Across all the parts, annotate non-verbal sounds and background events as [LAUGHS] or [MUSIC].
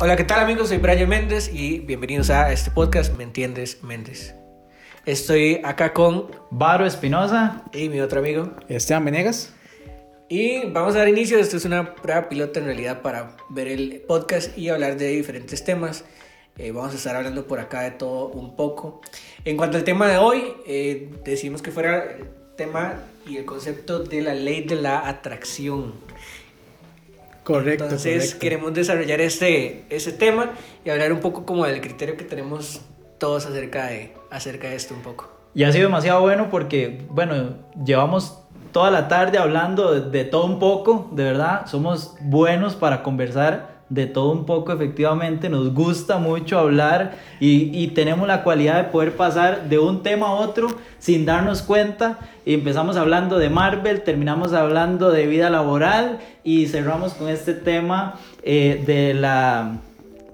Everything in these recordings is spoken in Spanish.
Hola, ¿qué tal amigos? Soy Brian Méndez y bienvenidos a este podcast ¿Me entiendes, Méndez? Estoy acá con Varo Espinosa y mi otro amigo Esteban Venegas. Y vamos a dar inicio. Esto es una prueba piloto en realidad para ver el podcast y hablar de diferentes temas. Eh, vamos a estar hablando por acá de todo un poco. En cuanto al tema de hoy, eh, decimos que fuera el tema y el concepto de la ley de la atracción. Correcto. Entonces queremos desarrollar este, ese tema y hablar un poco como del criterio que tenemos todos acerca de, acerca de esto un poco. Y ha sido demasiado bueno porque, bueno, llevamos toda la tarde hablando de, todo un poco, de verdad, somos buenos para conversar de todo un poco efectivamente, nos gusta mucho hablar y, tenemos la cualidad de poder pasar de un tema a otro sin darnos cuenta empezamos hablando de Marvel, terminamos hablando de vida laboral y cerramos con este tema eh, de la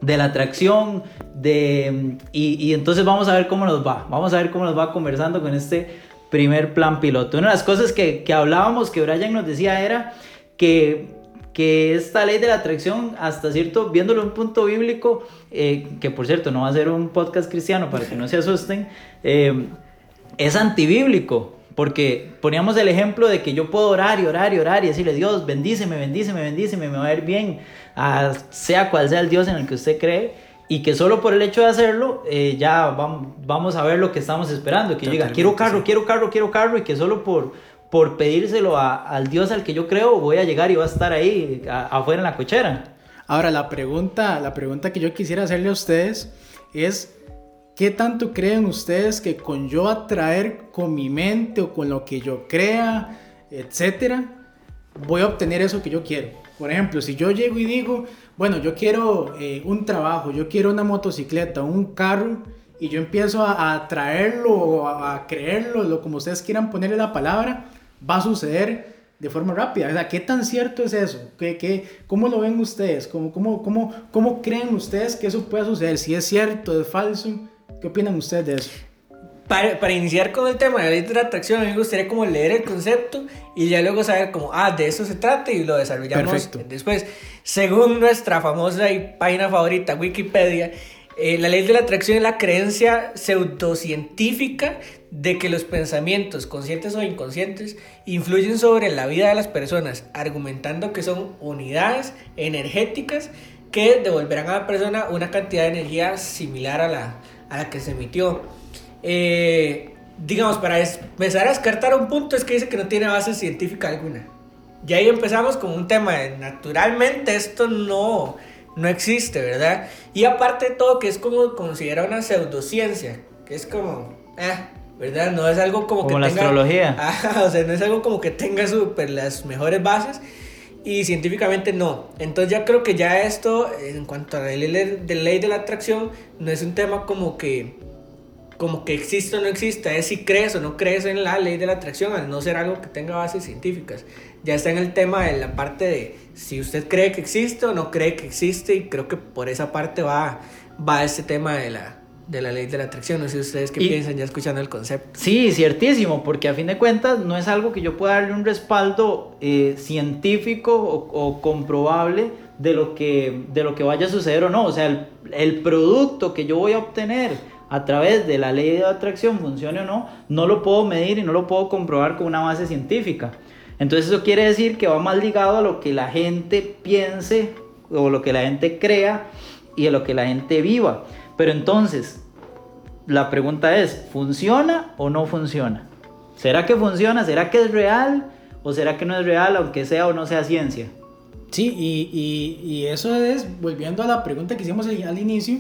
de la atracción, de, y, y, entonces vamos a ver cómo nos va, vamos a ver cómo nos va conversando con este primer plan piloto. Una de las cosas que, que hablábamos, que Brian nos decía, era que, que esta ley de la atracción, hasta cierto, viéndolo en un punto bíblico, eh, que por cierto no va a ser un podcast cristiano para que no se asusten, eh, es antibíblico. Porque poníamos el ejemplo de que yo puedo orar y orar y orar y decirle, Dios, bendíceme, bendíceme, bendíceme, me va a ir bien, a, sea cual sea el Dios en el que usted cree, y que solo por el hecho de hacerlo, eh, ya vamos, vamos a ver lo que estamos esperando, que llega, quiero carro, sí. quiero carro, quiero carro, y que solo por, por pedírselo a, al Dios al que yo creo, voy a llegar y va a estar ahí afuera en la cochera. Ahora, la pregunta, la pregunta que yo quisiera hacerle a ustedes es, ¿Qué tanto creen ustedes que con yo atraer con mi mente o con lo que yo crea, etcétera, voy a obtener eso que yo quiero? Por ejemplo, si yo llego y digo, bueno, yo quiero eh, un trabajo, yo quiero una motocicleta, un carro, y yo empiezo a, a atraerlo o a, a, creerlo, lo como ustedes quieran ponerle la palabra, va a suceder de forma rápida. O sea, ¿qué tan cierto es eso? ¿Qué, qué, ¿Cómo lo ven ustedes? ¿Cómo, cómo, cómo, ¿Cómo creen ustedes que eso pueda suceder? Si es cierto, es falso. ¿Qué opinan ustedes de eso? Para, para, iniciar con el tema de la ley de la atracción, a mí me gustaría como leer el concepto y ya luego saber como, ah, de eso se trata y lo desarrollamos Perfecto. después. Según nuestra famosa y página favorita, Wikipedia, eh, la ley de la atracción es la creencia pseudocientífica de que los pensamientos, conscientes o inconscientes, influyen sobre la vida de las personas, argumentando que son unidades energéticas que devolverán a la persona una cantidad de energía similar a la, a la que se emitió. Eh, digamos, para empezar a descartar un punto es que dice que no tiene base científica alguna. Y ahí empezamos con un tema de naturalmente esto no, no existe, ¿verdad? Y aparte de todo que es como considera una pseudociencia, que es como, eh, ¿verdad? No es algo como, como que la tenga... astrología. [LAUGHS] Ajá, o sea, no es algo como que tenga super, las mejores bases y científicamente no. Entonces ya creo que ya esto, en cuanto a la ley de, ley de la atracción, no es un tema como que, como que existe o no existe, es si crees o no crees en la ley de la atracción, al no ser algo que tenga bases científicas. Ya está en el tema de la parte de si usted cree que existe o no cree que existe, y creo que por esa parte va, va este tema de la, de la ley de la atracción. No sé ustedes qué y, piensan ya escuchando el concepto. Sí, ciertísimo, porque a fin de cuentas no es algo que yo pueda darle un respaldo eh, científico o, o, comprobable de lo, que, de lo que vaya a suceder o no. O sea, el, el, producto que yo voy a obtener a través de la ley de atracción, funcione o no, no lo puedo medir y no lo puedo comprobar con una base científica. Entonces eso quiere decir que va más ligado a lo que la gente piense o lo que la gente crea y a lo que la gente viva. Pero entonces, la pregunta es, ¿funciona o no funciona? ¿Será que funciona? ¿Será que es real? ¿O será que no es real, aunque sea o no sea ciencia? Sí, y, y, y eso es, volviendo a la pregunta que hicimos al inicio,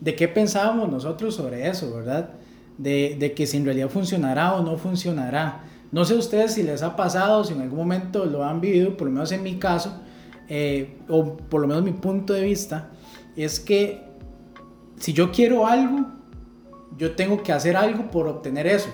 de qué pensábamos nosotros sobre eso, ¿verdad? De, de que si en realidad funcionará o no funcionará. No sé ustedes si les ha pasado, si en algún momento lo han vivido, por lo menos en mi caso, eh, o por lo menos mi punto de vista, es que si yo quiero algo, yo tengo que hacer algo por obtener eso.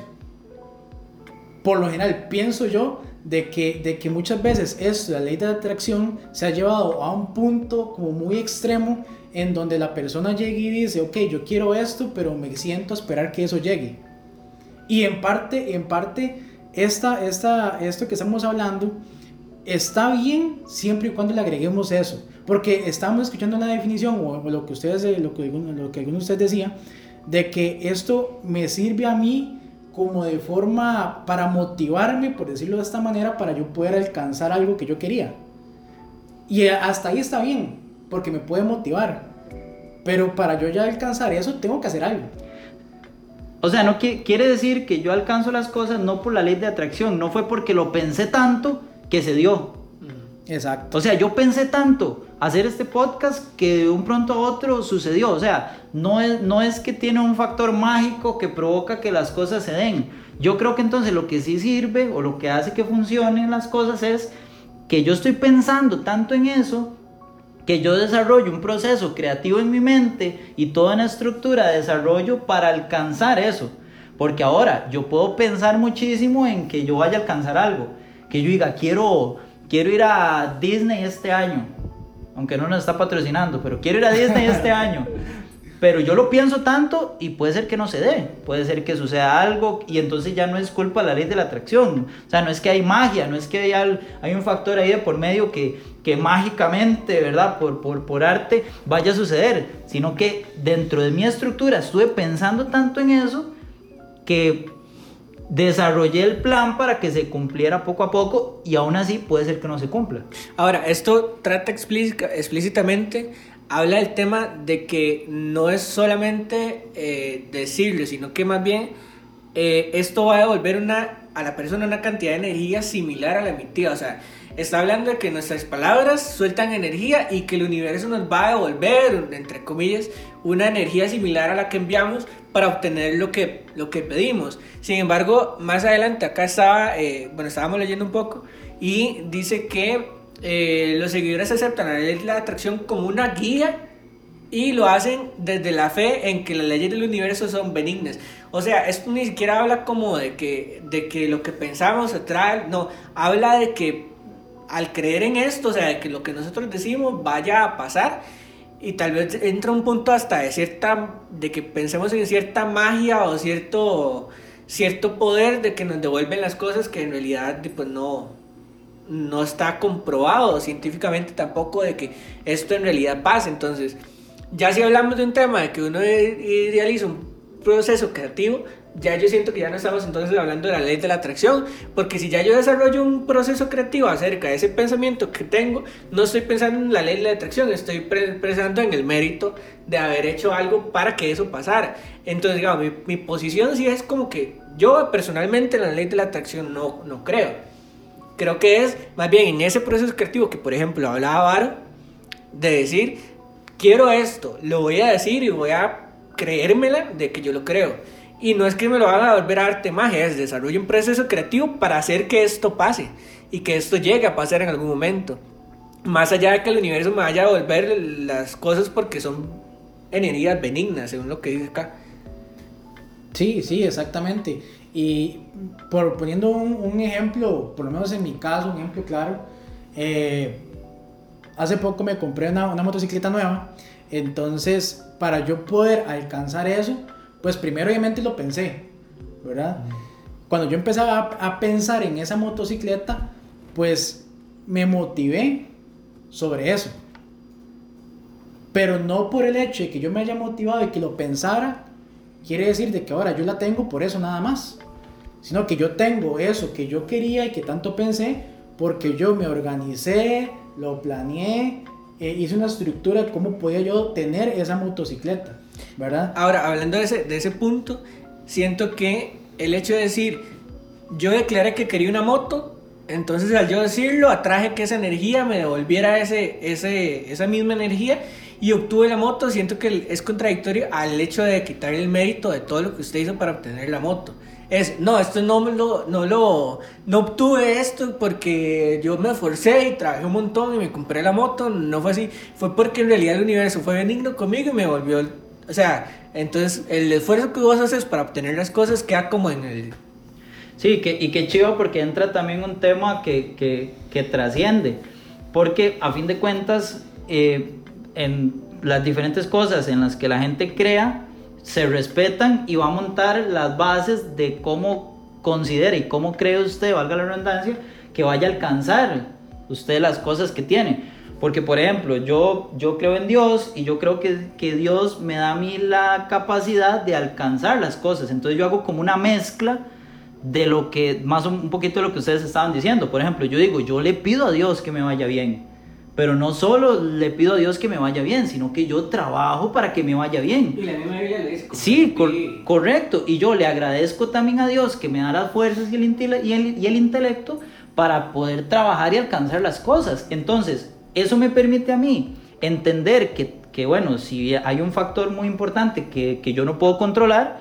Por lo general, pienso yo de que, de que muchas veces esto, la ley de atracción, se ha llevado a un punto como muy extremo en donde la persona llega y dice, ok, yo quiero esto, pero me siento a esperar que eso llegue. Y en parte, en parte, esta, esta, esto que estamos hablando está bien siempre y cuando le agreguemos eso. Porque estábamos escuchando una definición, o, lo que ustedes, lo que, lo que alguno de ustedes decía, de que esto me sirve a mí como de forma para motivarme, por decirlo de esta manera, para yo poder alcanzar algo que yo quería. Y hasta ahí está bien, porque me puede motivar. Pero para yo ya alcanzar eso, tengo que hacer algo. O sea, no quiere decir que yo alcanzo las cosas no por la ley de atracción, no fue porque lo pensé tanto que se dio. Exacto. O sea, yo pensé tanto hacer este podcast que de un pronto a otro sucedió. O sea, no es, no es que tiene un factor mágico que provoca que las cosas se den. Yo creo que entonces lo que sí sirve o lo que hace que funcionen las cosas es que yo estoy pensando tanto en eso que yo desarrollo un proceso creativo en mi mente y toda una estructura de desarrollo para alcanzar eso. Porque ahora yo puedo pensar muchísimo en que yo vaya a alcanzar algo. Que yo diga, quiero, quiero ir a Disney este año. Aunque no nos está patrocinando, pero quiero ir a Disney este [LAUGHS] año. Pero yo lo pienso tanto y puede ser que no se dé, puede ser que suceda algo y entonces ya no es culpa de la ley de la atracción. O sea, no es que hay magia, no es que hay, hay un factor ahí de por medio que, que mágicamente, ¿verdad? Por, por, por arte vaya a suceder, sino que dentro de mi estructura estuve pensando tanto en eso que desarrollé el plan para que se cumpliera poco a poco y aún así puede ser que no se cumpla. Ahora, esto trata explícitamente habla del tema de que no es solamente eh, decirlo, sino que más bien eh, esto va a devolver una, a la persona una cantidad de energía similar a la emitida. O sea, está hablando de que nuestras palabras sueltan energía y que el universo nos va a devolver, entre comillas, una energía similar a la que enviamos para obtener lo que, lo que pedimos. Sin embargo, más adelante acá estaba, eh, bueno, estábamos leyendo un poco y dice que eh, los seguidores aceptan la ley de la atracción como una guía y lo hacen desde la fe en que las leyes del universo son benignas. O sea, esto ni siquiera habla como de que, de que lo que pensamos atrae, no, habla de que al creer en esto, o sea, de que lo que nosotros decimos vaya a pasar y tal vez entra un punto hasta de cierta, de que pensemos en cierta magia o cierto, cierto poder de que nos devuelven las cosas que en realidad pues no, no está comprobado científicamente tampoco de que esto en realidad pase. Entonces, ya si hablamos de un tema de que uno idealiza un proceso creativo, ya yo siento que ya no estamos entonces hablando de la ley de la atracción, porque si ya yo desarrollo un proceso creativo acerca de ese pensamiento que tengo, no estoy pensando en la ley de la atracción, estoy pensando en el mérito de haber hecho algo para que eso pasara. Entonces, digamos, mi, mi posición sí es como que yo personalmente en la ley de la atracción no, no creo creo que es más bien en ese proceso creativo que, por ejemplo, hablaba Varo, de decir, quiero esto, lo voy a decir y voy a creérmela de que yo lo creo. Y no es que me lo haga volver a arte magia, es desarrollo un proceso creativo para hacer que esto pase y que esto llegue a pasar en algún momento. Más allá de que el universo me vaya a devolver las cosas porque son energías benignas, según lo que dice acá. Sí, sí, exactamente. Y por poniendo un, ejemplo, por lo menos en mi caso, un ejemplo claro, eh, hace poco me compré una, una, motocicleta nueva, entonces para yo poder alcanzar eso, pues primero obviamente lo pensé, ¿verdad? Cuando yo empezaba a, a pensar en esa motocicleta, pues me motivé sobre eso. Pero no por el hecho de que yo me haya motivado y que lo pensara, quiere decir de que ahora yo la tengo por eso nada más sino que yo tengo eso que yo quería y que tanto pensé porque yo me organicé, lo planeé, eh, hice una estructura de cómo podía yo tener esa motocicleta, ¿verdad? Ahora, hablando de ese, de ese punto, siento que el hecho de decir, yo declaré que quería una moto, entonces al yo decirlo, atraje que esa energía me devolviera ese, ese, esa misma energía y obtuve la moto, siento que es contradictorio al hecho de quitar el mérito de todo lo que usted hizo para obtener la moto es, no, esto no lo, no lo, no obtuve esto porque yo me esforcé y trabajé un montón y me compré la moto, no fue así, fue porque en realidad el universo fue benigno conmigo y me volvió, o sea, entonces el esfuerzo que vos haces para obtener las cosas queda como en el... Sí, que, y qué chido porque entra también un tema que, que, que trasciende, porque a fin de cuentas, eh, en las diferentes cosas en las que la gente crea, se respetan y va a montar las bases de cómo considera y cómo cree usted, valga la redundancia, que vaya a alcanzar usted las cosas que tiene. Porque, por ejemplo, yo, yo creo en Dios y yo creo que, que Dios me da a mí la capacidad de alcanzar las cosas. Entonces yo hago como una mezcla de lo que, más un poquito de lo que ustedes estaban diciendo. Por ejemplo, yo digo, yo le pido a Dios que me vaya bien. Pero no solo le pido a Dios que me vaya bien, sino que yo trabajo para que me vaya bien. Y la misma Biblia le dice. Sí, cor correcto. Y yo le agradezco también a Dios que me da las fuerzas y el, y, el, y el intelecto para poder trabajar y alcanzar las cosas. Entonces, eso me permite a mí entender que, que bueno, si hay un factor muy importante que, que yo no puedo controlar,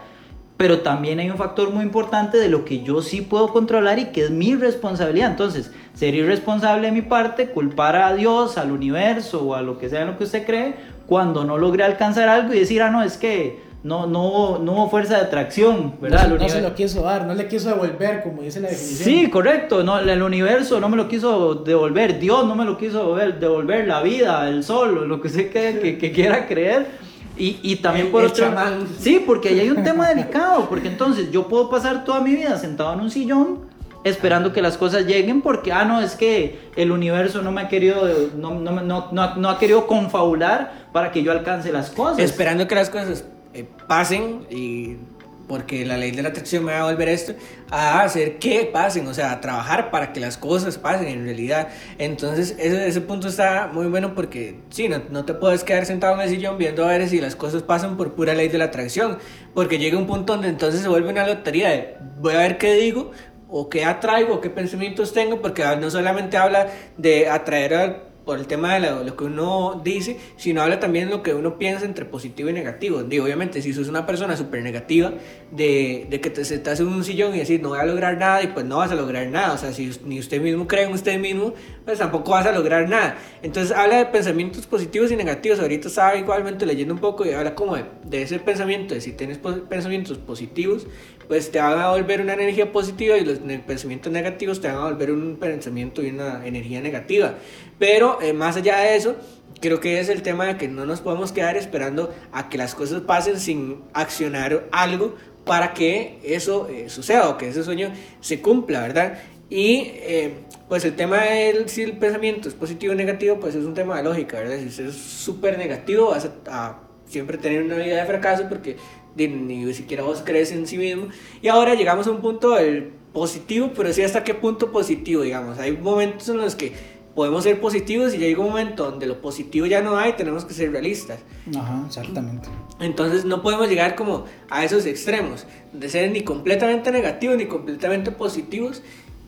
pero también hay un factor muy importante de lo que yo sí puedo controlar y que es mi responsabilidad. Entonces, ser irresponsable de mi parte, culpar a Dios, al universo o a lo que sea en lo que usted cree, cuando no logré alcanzar algo y decir, ah, no, es que no, no, no hubo fuerza de atracción, ¿verdad? No, no se lo quiso dar, no le quiso devolver, como dice la definición. Sí, correcto, no, el universo no me lo quiso devolver, Dios no me lo quiso devolver, devolver la vida, el sol, lo que usted que, que quiera creer. Y, y también por otro Sí, porque ahí hay un tema delicado, porque entonces yo puedo pasar toda mi vida sentado en un sillón esperando que las cosas lleguen porque, ah, no, es que el universo no me ha querido, no, no, no, no, ha querido confabular para que yo alcance las cosas. Esperando que las cosas eh, pasen y porque la ley de la atracción me va a volver esto, a hacer que pasen, o sea, a trabajar para que las cosas pasen en realidad. Entonces, ese, ese punto está muy bueno porque, sí, no, no, te puedes quedar sentado en el sillón viendo a ver si las cosas pasan por pura ley de la atracción, porque llega un punto donde entonces se vuelve una lotería de voy a ver qué digo o qué atraigo, qué pensamientos tengo, porque no solamente habla de atraer a por el tema de lo, que uno dice, sino habla también de lo que uno piensa entre positivo y negativo. Digo, obviamente, si sos una persona súper negativa, de, de, que te sentás en un sillón y decís no voy a lograr nada, y pues no vas a lograr nada. O sea, si ni usted mismo cree en usted mismo, pues tampoco vas a lograr nada. Entonces, habla de pensamientos positivos y negativos. Ahorita estaba igualmente leyendo un poco y habla como de, de ese pensamiento, de si tienes pensamientos positivos, pues te van a volver una energía positiva y los pensamientos negativos te van a volver un pensamiento y una energía negativa. Pero eh, más allá de eso, creo que es el tema de que no nos podemos quedar esperando a que las cosas pasen sin accionar algo para que eso eh, suceda o que ese sueño se cumpla, ¿verdad? Y eh, pues el tema del si el pensamiento es positivo o negativo, pues es un tema de lógica, ¿verdad? Si es súper negativo, vas a siempre tener una vida de fracaso porque ni siquiera vos crees en sí mismo. Y ahora llegamos a un punto del positivo, pero sí hasta qué punto positivo, digamos. Hay momentos en los que podemos ser positivos y llega un momento donde lo positivo ya no hay, tenemos que ser realistas. Ajá, exactamente. Entonces no podemos llegar como a esos extremos, de ser ni completamente negativos ni completamente positivos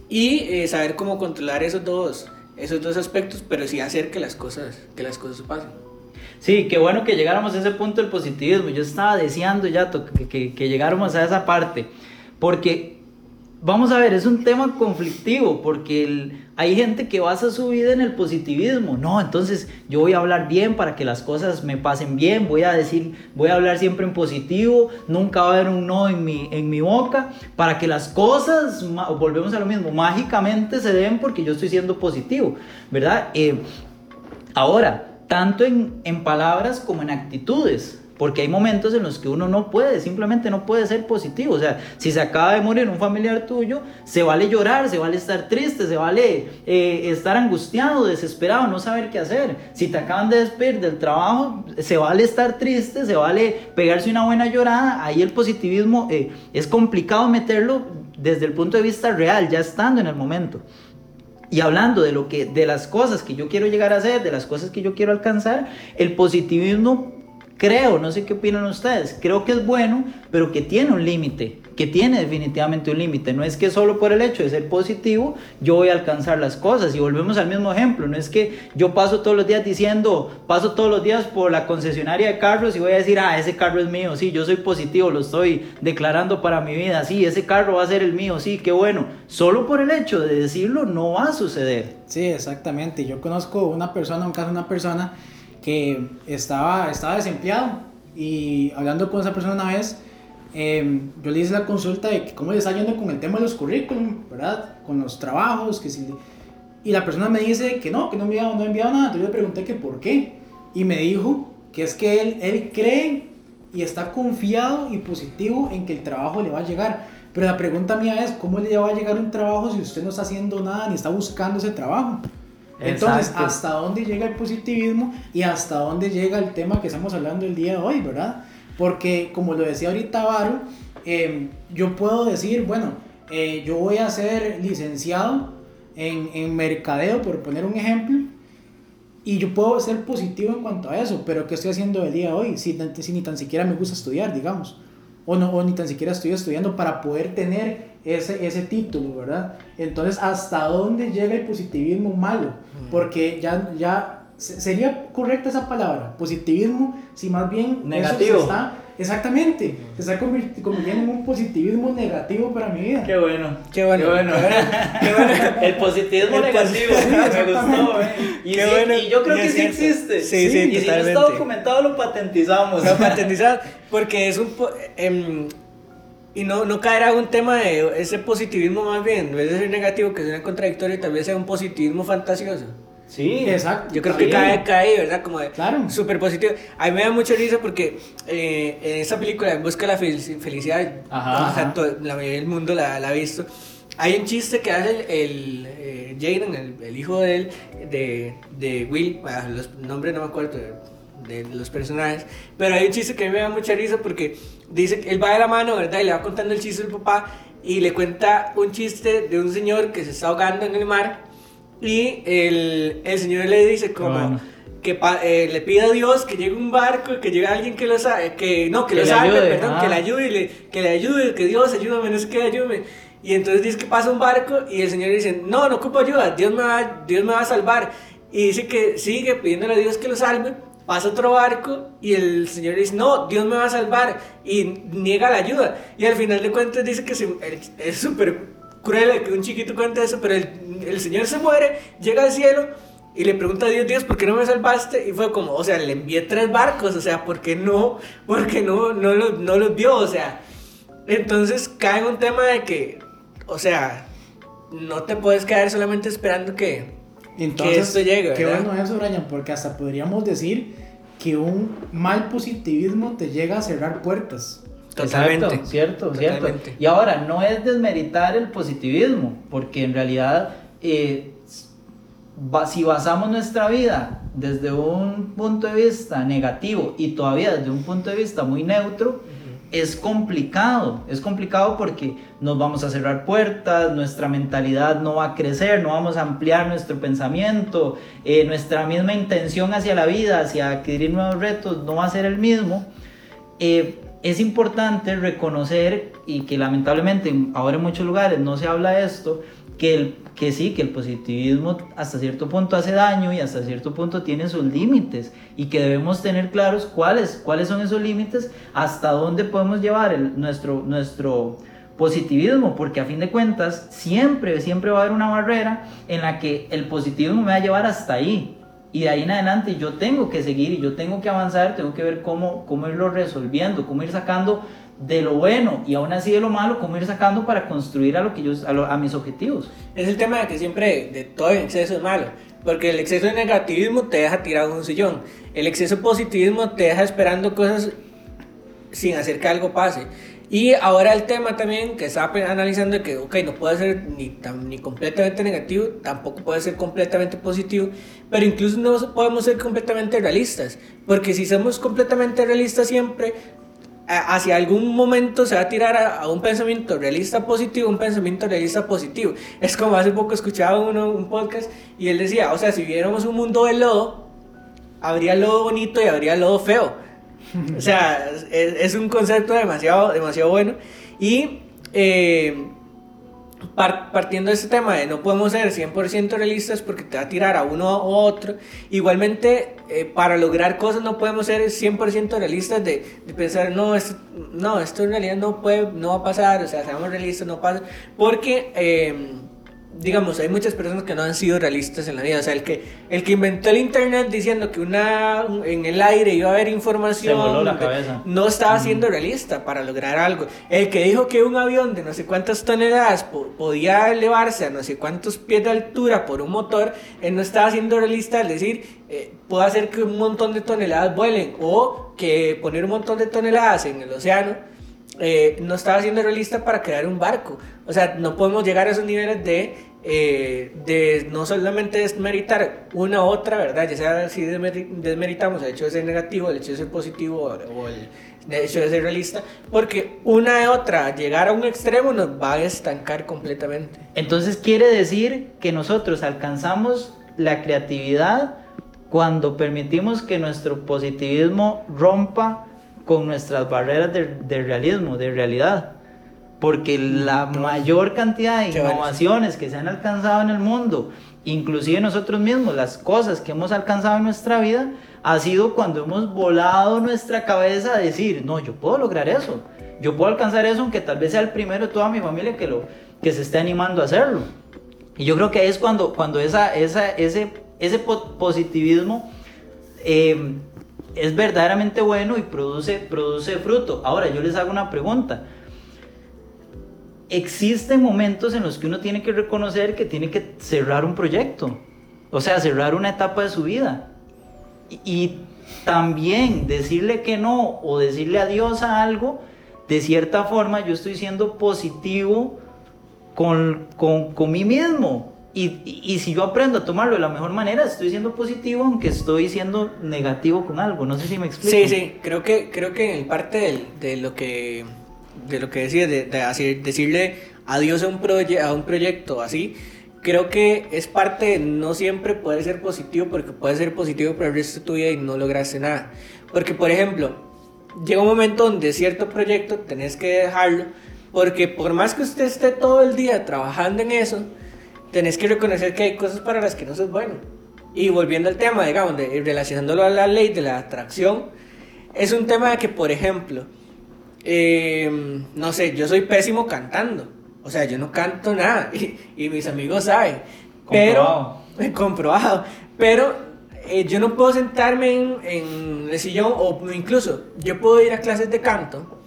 y eh, saber cómo controlar esos dos, esos dos aspectos, pero sí hacer que las cosas, que las cosas pasen. Sí, qué bueno que llegáramos a ese punto del positivismo. Yo estaba deseando ya que, que, llegáramos a esa parte. Porque, vamos a ver, es un tema conflictivo. Porque hay gente que basa su vida en el positivismo. No, entonces yo voy a hablar bien para que las cosas me pasen bien. Voy a decir, voy a hablar siempre en positivo. Nunca va a haber un no en mi, en mi boca. Para que las cosas, volvemos a lo mismo, mágicamente se den porque yo estoy siendo positivo. ¿Verdad? Eh, ahora tanto en, palabras como en actitudes. Porque hay momentos en los que uno no puede, simplemente no puede ser positivo. O sea, si se acaba de morir un familiar tuyo, se vale llorar, se vale estar triste, se vale eh, estar angustiado, desesperado, no saber qué hacer. Si te acaban de despedir del trabajo, se vale estar triste, se vale pegarse una buena llorada. Ahí el positivismo eh, es complicado meterlo desde el punto de vista real, ya estando en el momento y hablando de lo que de las cosas que yo quiero llegar a hacer, de las cosas que yo quiero alcanzar, el positivismo creo, no sé qué opinan ustedes, creo que es bueno, pero que tiene un límite, que tiene definitivamente un límite. No es que solo por el hecho de ser positivo yo voy a alcanzar las cosas. Y volvemos al mismo ejemplo, no es que yo paso todos los días diciendo, paso todos los días por la concesionaria de carros y voy a decir, ah, ese carro es mío, sí, yo soy positivo, lo estoy declarando para mi vida, sí, ese carro va a ser el mío, sí, qué bueno. Solo por el hecho de decirlo no va a suceder. Sí, exactamente. Yo conozco una persona, un caso de una persona que estaba, estaba desempleado y hablando con esa persona una vez, em, yo le hice la consulta de cómo le está yendo con el tema de los currículum, ¿verdad? Con los trabajos, que si... Y la persona me dice que no, que no me no ha enviado nada. Entonces yo le pregunté que por qué. Y me dijo que es que él, él cree y está confiado y positivo en que el trabajo le va a llegar. Pero la pregunta mía es, ¿cómo le va a llegar un trabajo si usted no está haciendo nada ni está buscando ese trabajo? Entonces, Exacto. ¿hasta dónde llega el positivismo y hasta dónde llega el tema que estamos hablando el día de hoy, verdad? Porque, como lo decía ahorita Varo, eh, yo puedo decir, bueno, eh, yo voy a ser licenciado en, en mercadeo, por poner un ejemplo, y yo puedo ser positivo en cuanto a eso, pero ¿qué estoy haciendo el día de hoy? Si ni tan siquiera me gusta estudiar, digamos. O, no, o ni tan siquiera estoy estudiando para poder tener ese, ese título, ¿verdad? Entonces, ¿hasta dónde llega el positivismo malo? Porque ya, ya se- sería correcta esa palabra, positivismo, si más bien eso se Negativo. está, exactamente, se está convirti- convirtiendo en un positivismo negativo para mi vida. Qué bueno. Qué bueno, Qué bueno. qué bueno. [LAUGHS] El positivismo El negativo. posi- me gustó, eh. Y, Qué sí, bueno, y yo creo y que es sí existe. Sí, sí, Y si no está totalmente. documentado, lo patentizamos. No, patentizado, porque es un... po- em, y no, no caerá un tema de ese positivismo más bien, en vez de ser negativo, que sea contradictorio, tal vez sea un positivismo fantasioso. Sí. Exacto. Yo creo que cae, cae, ¿verdad? Como de Claro. súper positivo. A mí me da mucha risa porque eh, en esa película, En Busca de la Fel- Felicidad, Ajá. o sea, to- la mayoría del mundo la, la ha visto. Hay un chiste que hace el, el, eh, Jaden, el, el hijo de él, de, de Will, ah, los nombres no me acuerdo de, de los personajes, pero hay un chiste que a mí me da mucha risa porque dice que él va de la mano, ¿verdad? Y le va contando el chiste al papá y le cuenta un chiste de un señor que se está ahogando en el mar y el, el señor le dice como bueno. que pa- eh, le pide a Dios que llegue un barco, que llegue alguien que lo sabe, que no, que, Que lo le salve, ayude, perdón, ah. que le ayude, le- que le ayude, que Dios ayúdame, no qué, ayúdame. Y entonces dice que pasa un barco y el señor dice, no, no ocupo ayuda, Dios me va, Dios me va a salvar. Y dice que sigue pidiéndole a Dios que lo salve, pasa otro barco y el señor dice, no, Dios me va a salvar y niega la ayuda. Y al final de cuentas dice que se- es súper cruel que un chiquito cuente eso, pero el, el señor se muere, llega al cielo y le pregunta a Dios, Dios, ¿por qué no me salvaste? Y fue como, o sea, le envié tres barcos, o sea, ¿por qué no? Porque no, no, los, no los vio, o sea. Entonces cae en un tema de que, o sea, no te puedes quedar solamente esperando que, que esto llegue, qué ¿verdad? bueno eso, Brian, porque hasta podríamos decir que un mal positivismo te llega a cerrar puertas. Totalmente. Exacto, cierto, cierto. Totalmente. Y ahora, no es desmeritar el positivismo, porque en realidad, eh, si basamos nuestra vida desde un punto de vista negativo y todavía desde un punto de vista muy neutro, es complicado, es complicado porque nos vamos a cerrar puertas, nuestra mentalidad no va a crecer, no vamos a ampliar nuestro pensamiento, eh, nuestra misma intención hacia la vida, hacia adquirir nuevos retos, no va a ser el mismo. Eh, es importante reconocer y que lamentablemente ahora en muchos lugares no se habla de esto, que, el, que sí, que el positivismo hasta cierto punto hace daño y hasta cierto punto tiene sus límites y que debemos tener claros cuáles, cuáles son esos límites, hasta dónde podemos llevar nuestro, nuestro positivismo, porque a fin de cuentas siempre, siempre va a haber una barrera en la que el positivismo me va a llevar hasta ahí. Y de ahí en adelante yo tengo que seguir y yo tengo que avanzar, tengo que ver cómo, cómo irlo resolviendo, cómo ir sacando de lo bueno y aún así de lo malo, cómo ir sacando para construir a, lo que yo, a, lo- a mis objetivos. Es el tema de que siempre de todo exceso es malo. Porque el exceso de negativismo te deja tirado en un sillón. El exceso de positivismo te deja esperando cosas sin hacer que algo pase. Y ahora el tema también que estaba analizando que, ok, no puede ser ni, tan- ni completamente negativo, tampoco puede ser completamente positivo, pero incluso no podemos ser completamente realistas, porque si somos completamente realistas siempre, a- hacia algún momento se va a tirar a, a un pensamiento realista positivo, un pensamiento realista positivo. Es como hace poco escuchaba uno un podcast y él decía, o sea, si viéramos un mundo de lodo, habría lodo bonito y habría lodo feo. [LAUGHS] O sea, es, es un concepto demasiado, demasiado bueno. Y eh, par- partiendo de este tema de no podemos ser 100% realistas porque te va a tirar a uno u otro, igualmente eh, para lograr cosas no podemos ser 100% realistas de, de pensar, no esto, no, esto en realidad no, puede, no va a pasar, o sea, seamos realistas, no pasa, porque... eh, digamos, hay muchas personas que no han sido realistas en la vida. O sea, el que, el que inventó el internet diciendo que una en el aire iba a haber información, Se voló la cabeza. no estaba siendo realista para lograr algo. El que dijo que un avión de no sé cuántas toneladas po- podía elevarse a no sé cuántos pies de altura por un motor, él no estaba siendo realista al decir, eh, puedo hacer que un montón de toneladas vuelen o que poner un montón de toneladas en el océano eh, no estaba siendo realista para crear un barco. O sea, no podemos llegar a esos niveles de eh, de no solamente desmeritar una u otra, ¿verdad? Ya sea si desmeritamos el hecho de ser negativo, el hecho de ser positivo o el hecho de ser realista, porque una y otra, llegar a un extremo nos va a estancar completamente. Entonces quiere decir que nosotros alcanzamos la creatividad cuando permitimos que nuestro positivismo rompa con nuestras barreras de, de realismo, de realidad. Porque la mayor cantidad de innovaciones que se han alcanzado en el mundo, inclusive nosotros mismos, las cosas que hemos alcanzado en nuestra vida, ha sido cuando hemos volado nuestra cabeza a decir, no, yo puedo lograr eso, yo puedo alcanzar eso, aunque tal vez sea el primero de toda mi familia que, lo, que se esté animando a hacerlo. Y yo creo que es cuando, cuando esa, esa, ese, ese positivismo eh, es verdaderamente bueno y produce, produce fruto. Ahora, yo les hago una pregunta existen momentos en los que uno tiene que reconocer que tiene que cerrar un proyecto, o sea, cerrar una etapa de su vida. Y, también decirle que no o decirle adiós a algo, de cierta forma yo estoy siendo positivo con, con, con mí mismo. Y, y, si yo aprendo a tomarlo de la mejor manera, estoy siendo positivo aunque estoy siendo negativo con algo. No sé si me explico. Sí, sí, creo que, creo que en parte de lo que de lo que decía, de, decirle adiós a un, a un proyecto así, creo que es parte, no siempre puede ser positivo, porque puede ser positivo para el resto de tu vida y no lograste nada. Porque, por ejemplo, llega un momento donde cierto proyecto tenés que dejarlo, porque por más que usted esté todo el día trabajando en eso, tenés que reconocer que hay cosas para las que no sos bueno. Y volviendo al tema, digamos, de, relacionándolo a la ley de la atracción, es un tema de que, por ejemplo, eh, no sé, yo soy pésimo cantando. O sea, yo no canto nada. [LAUGHS] Y, mis amigos saben. Comprobado. Pero, [LAUGHS] comprobado. Pero eh, yo no puedo sentarme en, en el sillón o incluso yo puedo ir a clases de canto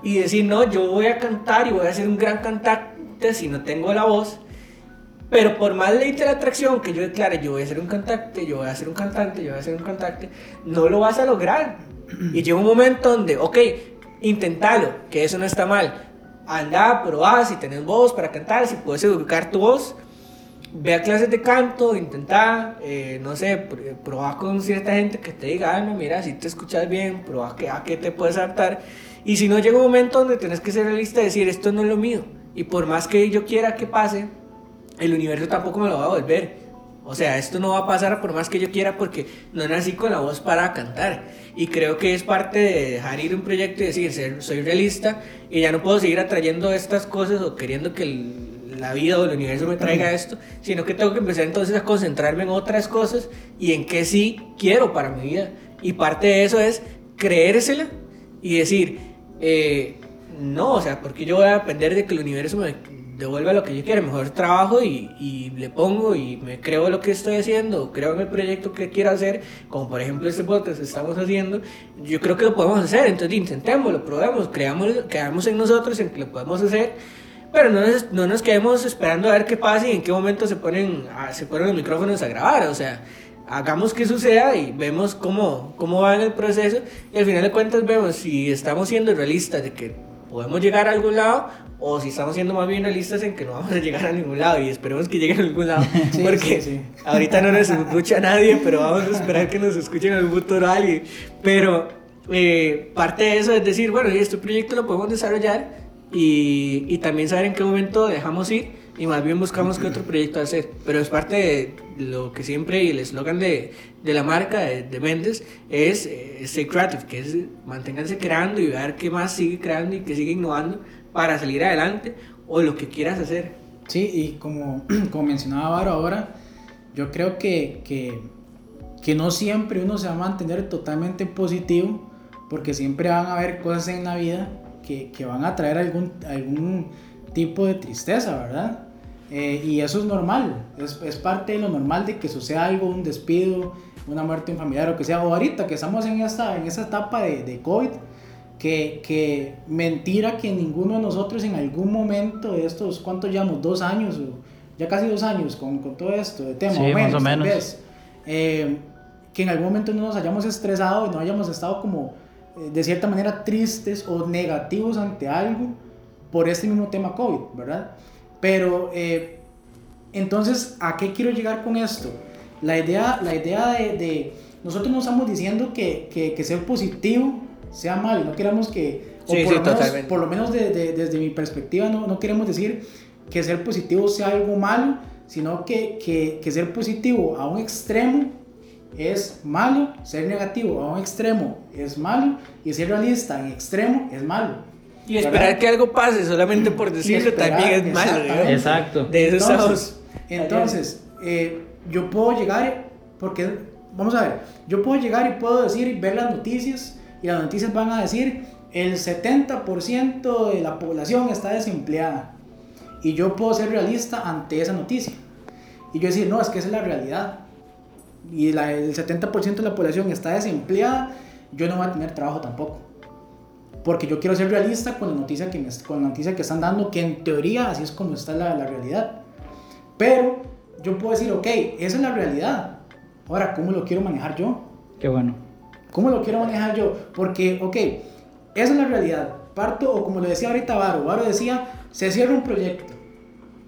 y decir, no, yo voy a cantar y voy a ser un gran cantante si no tengo la voz. Pero por más ley de la atracción que yo declare, yo voy a ser un cantante, yo voy a ser un cantante, yo voy a ser un cantante, no lo vas a lograr. Y llega un momento donde, ok, intentalo, que eso no está mal. Anda, probá si tenés voz para cantar, si puedes educar tu voz. Ve a clases de canto, intenta, eh, no sé, probá con cierta gente que te diga, ah, no, mira, si te escuchas bien, probá que, a qué te puedes adaptar. Y si no llega un momento donde tenés que ser realista y decir, esto no es lo mío. Y por más que yo quiera que pase, el universo tampoco me lo va a volver. O sea, esto no va a pasar por más que yo quiera porque no nací con la voz para cantar. Y creo que es parte de dejar ir un proyecto y decir, soy realista y ya no puedo seguir atrayendo estas cosas o queriendo que la vida o el universo me traiga esto, sino que tengo que empezar entonces a concentrarme en otras cosas y en qué sí quiero para mi vida. Y parte de eso es creérsela y decir, eh, no, o sea, porque yo voy a depender de que el universo me devuelva lo que yo quiero, mejor trabajo y, y, le pongo y me creo lo que estoy haciendo, creo en el proyecto que quiero hacer, como por ejemplo este podcast que estamos haciendo, yo creo que lo podemos hacer, entonces intentémoslo, probemos, creamos, creamos en nosotros en que lo podemos hacer, pero no nos, no nos quedemos esperando a ver qué pasa y en qué momento se ponen, se ponen los micrófonos a grabar, o sea, hagamos que suceda y vemos cómo, cómo va en el proceso y al final de cuentas vemos si estamos siendo realistas de que podemos llegar a algún lado o si estamos siendo más bien realistas en que no vamos a llegar a ningún lado y esperemos que lleguen a algún lado [LAUGHS] porque ahorita no nos escucha nadie pero vamos a esperar que nos escuchen en algún futuro alguien. Pero eh, parte de eso es decir bueno este proyecto lo podemos desarrollar y, y, también saber en qué momento dejamos ir y más bien buscamos qué otro proyecto hacer. Pero es parte de lo que siempre y el eslogan de, de, la marca de, de Mendes es eh, Stay Creative que es manténganse creando y ver qué más sigue creando y que sigue innovando para salir adelante o lo que quieras hacer. Sí, y como, [CLEARS THROAT] como mencionaba Varo ahora, yo creo que, que, que, no siempre uno se va a mantener totalmente positivo, porque siempre van a haber cosas en la vida que, que van a traer algún, algún tipo de tristeza, ¿verdad? Eh, y eso es normal, es, es, parte de lo normal de que suceda algo, un despido, una muerte un familiar o que sea, o ahorita que estamos en esta, en esta etapa de, de COVID, que, que, mentira que ninguno de nosotros en algún momento de estos, ¿cuántos llevamos? Dos años, o ya casi dos años con, con todo esto de tema, sí, o menos, más o menos. Eh, que en algún momento no nos hayamos estresado y no hayamos estado como eh, de cierta manera tristes o negativos ante algo por este mismo tema COVID, ¿verdad? Pero eh, Entonces, ¿a qué quiero llegar con esto? La idea, la idea de, de nosotros no estamos diciendo que, que, que, ser positivo sea malo, no queremos que, o Sí, por, sí, lo menos, por lo menos de- de- desde mi perspectiva, no, no queremos decir que ser positivo sea algo malo, sino que, que, que ser positivo a un extremo es malo, ser negativo a un extremo es malo, y ser realista en extremo es malo. Y esperar que algo pase solamente por decirlo esperar, también es malo. Exacto. De eso Entonces, entonces eh, yo puedo llegar, porque vamos a ver, yo puedo llegar y puedo decir y ver las noticias, y las noticias van a decir el 70% de la población está desempleada. Y yo puedo ser realista ante esa noticia. Y yo decir, no, es que esa es la realidad. Y la- el 70% de la población está desempleada, yo no voy a tener trabajo tampoco. Porque yo quiero ser realista con la noticia que, me, con la noticia que están dando, que en teoría así es como está la, la realidad. Pero yo puedo decir, ok, esa es la realidad. Ahora, ¿cómo lo quiero manejar yo? Qué bueno. ¿Cómo lo quiero manejar yo? Porque, ok, esa es la realidad. Parto, o como lo decía ahorita Varo, Varo decía, se cierra un proyecto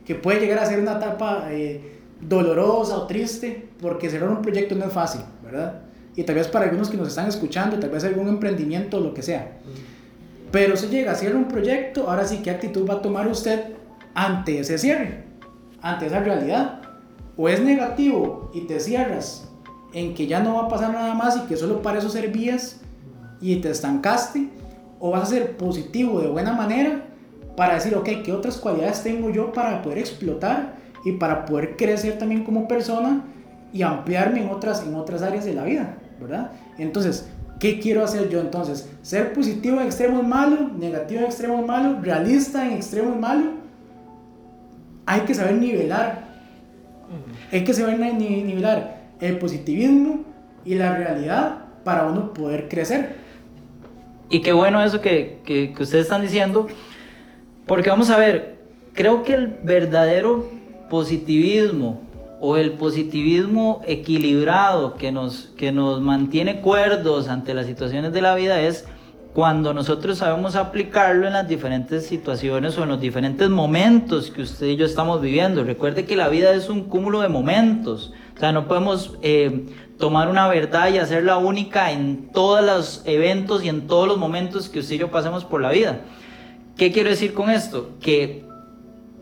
que puede llegar a ser una etapa eh, dolorosa o triste, porque cerrar un proyecto no es fácil, ¿verdad? Y tal vez para algunos que nos están escuchando, tal vez algún emprendimiento o lo que sea. Pero se llega a cierre un proyecto, ahora sí, ¿qué actitud va a tomar usted ante ese cierre? Ante esa realidad. O es negativo y te cierras en que ya no va a pasar nada más y que solo para eso servías y te estancaste, o vas a ser positivo de buena manera para decir, ok, ¿qué otras cualidades tengo yo para poder explotar y para poder crecer también como persona y ampliarme en otras, en otras áreas de la vida, ¿verdad? Entonces, ¿qué quiero hacer yo entonces? ¿Ser positivo en extremo es malo? ¿Negativo en extremo es malo? ¿Realista en extremo es malo? Hay que saber nivelar. Hay que saber ni- ni- nivelar el positivismo y la realidad para uno poder crecer. Y qué bueno eso que, que, que ustedes están diciendo, porque vamos a ver, creo que el verdadero positivismo o el positivismo equilibrado que nos, que nos mantiene cuerdos ante las situaciones de la vida es cuando nosotros sabemos aplicarlo en las diferentes situaciones o en los diferentes momentos que usted y yo estamos viviendo. Recuerde que la vida es un cúmulo de momentos. O sea, no podemos eh, tomar una verdad y hacerla única en todos los eventos y en todos los momentos que usted y yo pasemos por la vida. ¿Qué quiero decir con esto? Que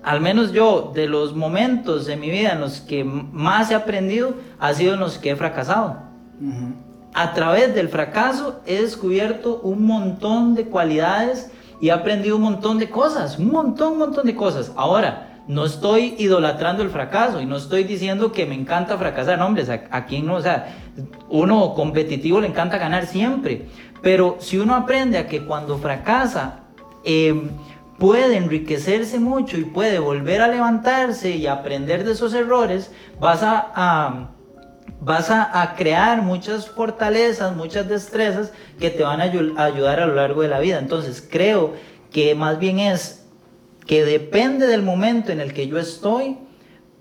al menos yo, de los momentos de mi vida en los que más he aprendido, ha sido en los que he fracasado. A través del fracaso he descubierto un montón de cualidades y he aprendido un montón de cosas, un montón, un montón de cosas. Ahora, no estoy idolatrando el fracaso y no estoy diciendo que me encanta fracasar, no, hombre, a, a quién no, o sea, uno competitivo le encanta ganar siempre, pero si uno aprende a que cuando fracasa, eh, puede enriquecerse mucho y puede volver a levantarse y aprender de esos errores, vas a, vas a, crear muchas fortalezas, muchas destrezas que te van a ayudar a lo largo de la vida. Entonces creo que más bien es que depende del momento en el que yo estoy,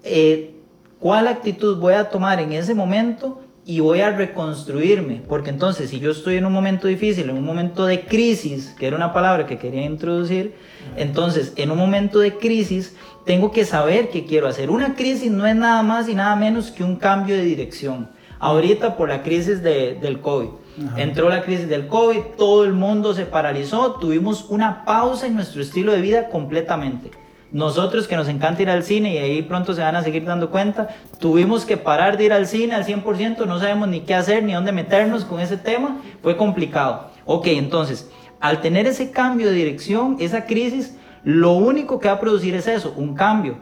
eh, cuál actitud voy a tomar en ese momento y voy a reconstruirme. Porque entonces si yo estoy en un momento difícil, en un momento de crisis, que era una palabra que quería introducir, entonces en un momento de crisis tengo que saber qué quiero hacer. Una crisis no es nada más y nada menos que un cambio de dirección. Ahorita por la crisis de- del COVID. Ajá. Entró la crisis del COVID, todo el mundo se paralizó, tuvimos una pausa en nuestro estilo de vida completamente. Nosotros que nos encanta ir al cine y ahí pronto se van a seguir dando cuenta, tuvimos que parar de ir al cine al 100%, no sabemos ni qué hacer ni dónde meternos con ese tema, fue complicado. Ok, entonces, al tener ese cambio de dirección, esa crisis, lo único que va a producir es eso, un cambio.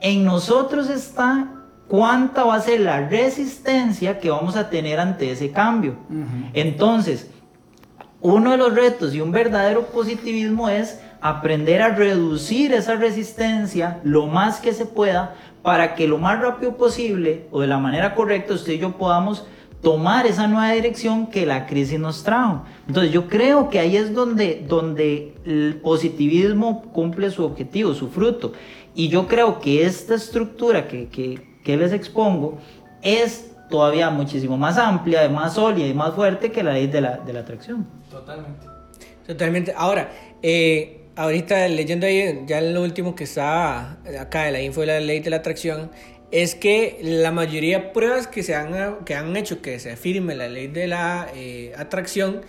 En nosotros está cuánta va a ser la resistencia que vamos a tener ante ese cambio. Entonces, uno de los retos y un verdadero positivismo es aprender a reducir esa resistencia lo más que se pueda para que lo más rápido posible o de la manera correcta usted y yo podamos tomar esa nueva dirección que la crisis nos trajo. Entonces yo creo que ahí es donde, donde el positivismo cumple su objetivo, su fruto. Y yo creo que esta estructura que, que, que les expongo es todavía muchísimo más amplia, más sólida y más fuerte que la ley de la, de la atracción. Totalmente. Totalmente. Ahora, eh, ahorita leyendo ahí, ya lo último que está acá de la info de la ley de la atracción, es que la mayoría de pruebas que, se han, que han hecho que se afirme la ley de la eh, atracción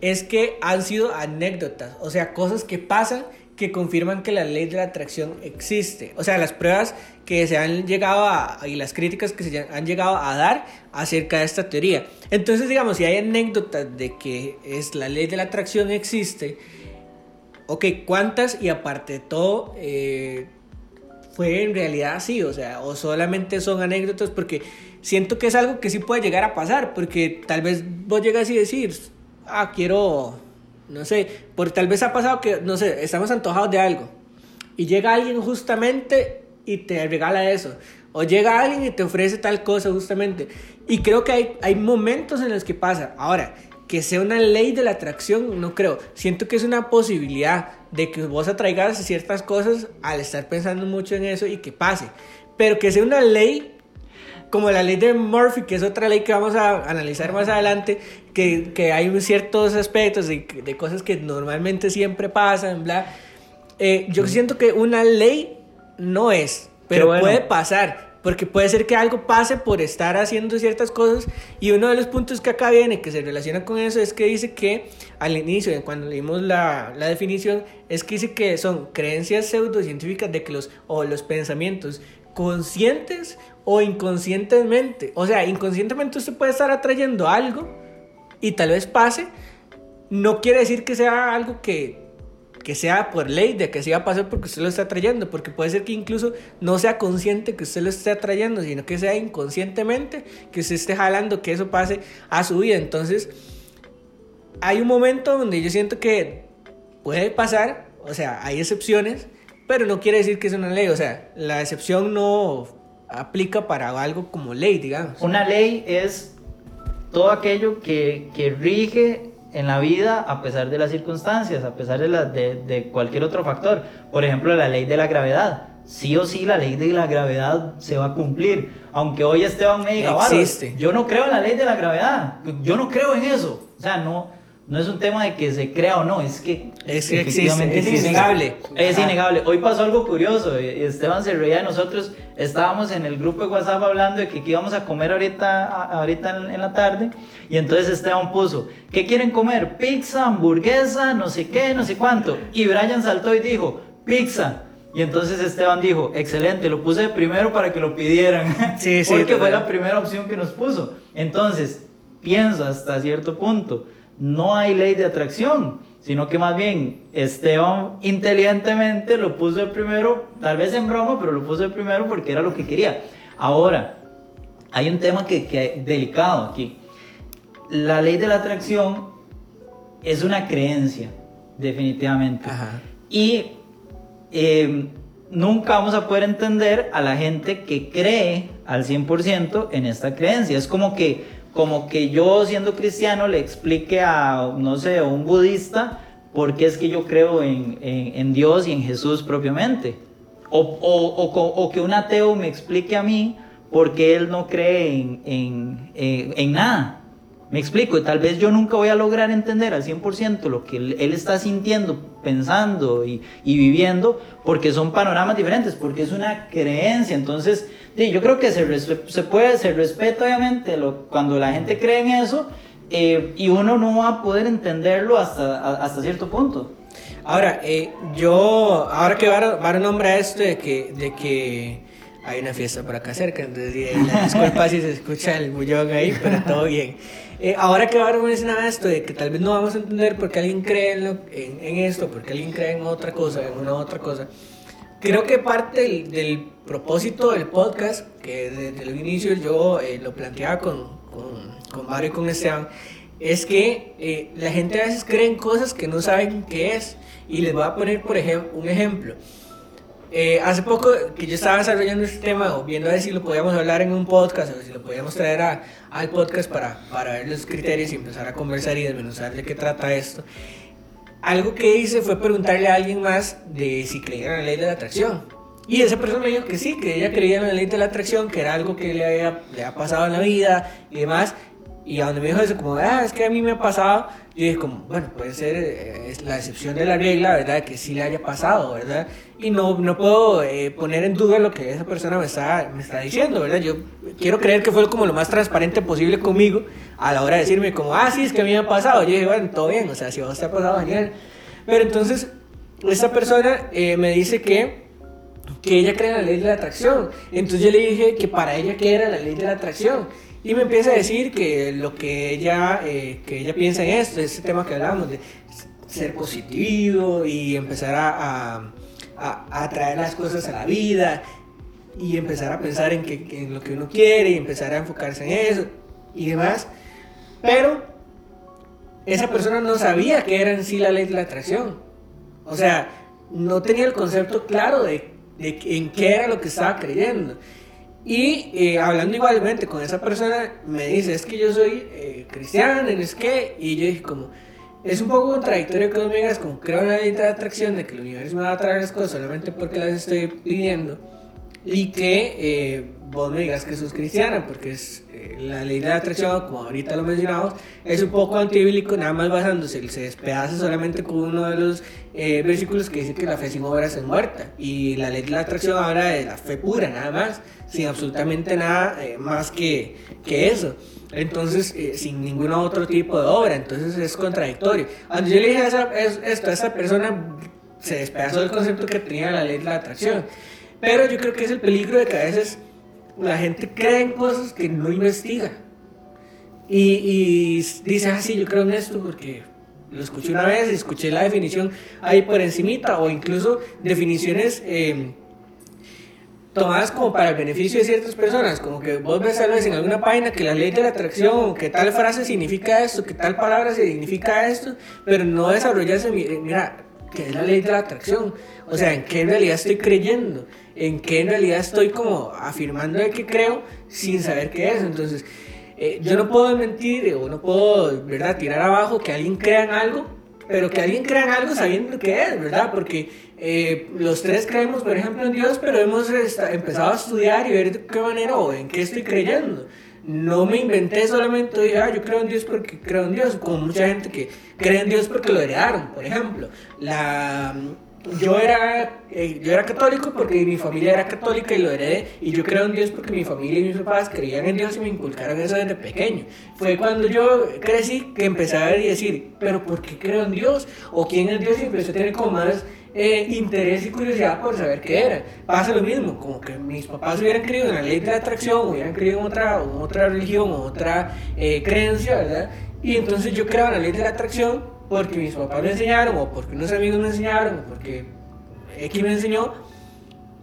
es que han sido anécdotas, o sea, cosas que pasan que confirman que la ley de la atracción existe. O sea, las pruebas que se han llegado a, y las críticas que se han llegado a dar acerca de esta teoría. Entonces, digamos, si hay anécdotas de que es la ley de la atracción existe, ok, ¿cuántas? Y aparte de todo, eh, fue en realidad así, o sea, o solamente son anécdotas porque siento que es algo que sí puede llegar a pasar, porque tal vez vos llegas y decís, ah, quiero no sé, porque tal vez ha pasado que, no sé, estamos antojados de algo y llega alguien justamente y te regala eso. O llega alguien y te ofrece tal cosa justamente. Y creo que hay, hay momentos en los que pasa. Ahora, que sea una ley de la atracción, no creo. Siento que es una posibilidad de que vos atraigas ciertas cosas al estar pensando mucho en eso y que pase. Pero que sea una ley como la ley de Murphy, que es otra ley que vamos a analizar más adelante, que, que hay ciertos aspectos de, de, cosas que normalmente siempre pasan, bla. Eh, yo siento que una ley no es, pero puede pasar. Porque puede ser que algo pase por estar haciendo ciertas cosas. Y uno de los puntos que acá viene, que se relaciona con eso, es que dice que al inicio, cuando leímos la, la definición, es que dice que son creencias pseudocientíficas de que los, o los pensamientos conscientes o inconscientemente. O sea, inconscientemente usted puede estar atrayendo algo y tal vez pase. No quiere decir que sea algo que, que sea por ley, de que se va a pasar porque usted lo está atrayendo, porque puede ser que incluso no sea consciente que usted lo esté atrayendo, sino que sea inconscientemente que usted esté jalando que eso pase a su vida. Entonces, hay un momento donde yo siento que puede pasar, o sea, hay excepciones, pero no quiere decir que es una ley, o sea, la excepción no aplica para algo como ley, digamos. Una ley es todo aquello que, que rige en la vida a pesar de las circunstancias, a pesar de, la, de, de, cualquier otro factor. Por ejemplo, la ley de la gravedad. Sí o sí la ley de la gravedad se va a cumplir. Aunque hoy Esteban me diga, Existe. yo no creo en la ley de la gravedad. Yo no creo en eso. O sea, no, no es un tema de que se crea o no, es que es, efectivamente es, innegable. Es innegable. Hoy pasó algo curioso. Esteban se reía de nosotros. Estábamos en el grupo de WhatsApp hablando de que, íbamos a comer ahorita, ahorita en, la tarde. Y entonces Esteban puso, ¿qué quieren comer? Pizza, hamburguesa, no sé qué, no sé cuánto. Y Brian saltó y dijo, pizza. Y entonces Esteban dijo, excelente, lo puse primero para que lo pidieran. Sí, [LAUGHS] sí. Porque fue la primera opción que nos puso. Entonces, pienso hasta cierto punto no hay ley de atracción, sino que más bien Esteban inteligentemente lo puso de primero, tal vez en broma, pero lo puso de primero porque era lo que quería. Ahora, hay un tema que, que delicado aquí. La ley de la atracción es una creencia, definitivamente. Y eh, nunca vamos a poder entender a la gente que cree al 100% en esta creencia. Es como que como que yo siendo cristiano le explique a, no sé, a un budista por qué es que yo creo en, en, Dios y en Jesús propiamente. O, o, o, que un ateo me explique a mí por qué él no cree en, en nada. Me explico, y tal vez yo nunca voy a lograr entender al 100% lo que él, está sintiendo, pensando y, y, viviendo, porque son panoramas diferentes, porque es una creencia. Entonces, Sí, yo creo que se, se puede, se respeta obviamente lo, cuando la gente cree en eso eh, y uno no va a poder entenderlo hasta, hasta cierto punto. Ahora, eh, yo, ahora que va, va a nombrar esto de que, de que hay una fiesta por acá cerca, entonces disculpa si se escucha el bullón ahí, pero todo bien. Eh, ahora que ahora mencionar esto de que tal vez no vamos a entender por qué alguien cree en, en, en esto, porque alguien cree en otra cosa, en una otra cosa creo que parte del, propósito del podcast, que desde el inicio yo eh, lo planteaba con, con, con Mario y con Esteban, es que eh, la gente a veces cree en cosas que no saben qué es. Y les voy a poner, por ejemplo, un ejemplo. Eh, hace poco que yo estaba desarrollando este tema, o viendo a ver si lo podíamos hablar en un podcast, o si lo podíamos traer a, al podcast para, para ver los criterios y empezar a conversar y desmenuzar de qué trata esto algo que hice fue preguntarle a alguien más de si creía en la ley de la atracción. Y esa persona me dijo que sí, que ella creía en la ley de la atracción, que era algo que le había, le había pasado en la vida y demás. Y a donde me dijo eso, como, ah, es que a mí me ha pasado, yo dije, como, bueno, puede ser eh, la excepción de la regla, ¿verdad? Que sí le haya pasado, ¿verdad? Y no, no puedo eh, poner en duda lo que esa persona me está, me está diciendo, ¿verdad? Yo quiero creer que fue como lo más transparente posible conmigo a la hora de decirme, como, ah, sí, es que a mí me ha pasado. Yo dije, bueno, todo bien, o sea, si vos te ha pasado, genial. Pero entonces, esta persona eh, me dice que que ella cree en la ley de la atracción. Entonces yo le dije que para ella qué era la ley de la atracción. Y me empieza a decir que lo que ella, eh, que ella piensa en esto, ese tema que hablamos de ser positivo y empezar a, a, a, atraer las cosas a la vida y empezar a pensar en, que, en lo que uno quiere y empezar a enfocarse en eso y demás. Pero esa persona no sabía que era en sí la ley de la atracción. O sea, no tenía el concepto claro de, de en qué era lo que estaba creyendo. Y eh, hablando igualmente con esa persona, me dice, es que yo soy eh, cristiano, es que, y yo dije como, es un poco contradictorio que me digas como, creo en la ley de atracción, de que el universo me va a traer las cosas solamente porque las estoy pidiendo, y que eh, vos me digas que sos cristiana, porque es eh, la ley de la atracción, como ahorita lo mencionamos, es un poco antibíblico, nada más basándose, se despedaza solamente con uno de los eh, versículos que dice que la fe sin obras es muerta, y la ley de la atracción habla de la fe pura, nada más, sin absolutamente nada más que, que eso. Entonces, sin ningún otro tipo de obra, entonces es contradictorio. Cuando yo le dije a esa, esto a esa persona, se despedazó el concepto que tenía la ley de la atracción. Pero yo creo que es el peligro de que a veces la gente cree en cosas que no investiga. Y, dice, ah, sí, yo creo en esto porque lo escuché una vez, escuché la definición ahí por encimita, o incluso definiciones em, tomadas como para el beneficio de ciertas personas, como que vos ves tal vez en alguna página que la ley de la atracción, que tal frase significa esto, que tal palabra significa esto, pero no desarrollarse, mira, que es la ley de la atracción, o sea, en qué en realidad estoy creyendo en qué en realidad estoy como afirmando de que creo sin saber qué es. Entonces, eh, yo no puedo mentir o no puedo, ¿verdad?, tirar abajo que alguien crea en algo, pero que alguien crea en algo sabiendo qué es, ¿verdad? Porque eh, los tres creemos, por ejemplo, en Dios, pero hemos empezado a estudiar y ver de qué manera o en qué estoy creyendo. No me inventé solamente, dije, ah, yo creo en Dios porque creo en Dios, como mucha gente que cree en Dios porque lo heredaron, por ejemplo. La yo era, eh, yo era católico porque mi familia era católica y lo heredé. Y yo creo en Dios porque mi familia y mis papás creían en Dios y me inculcaron eso desde pequeño. Fue cuando yo crecí que empecé a ver y decir, pero ¿por qué creo en Dios? ¿O quién es Dios? Y empecé a tener como más eh, interés y curiosidad por saber qué era. Pasa lo mismo, como que mis papás hubieran creído en la ley de la atracción, hubieran creído en otra, otra religión, otra eh, creencia, ¿verdad? Y entonces yo creo en la ley de la atracción porque mis papás me enseñaron, o porque unos amigos me enseñaron, o porque X me enseñó,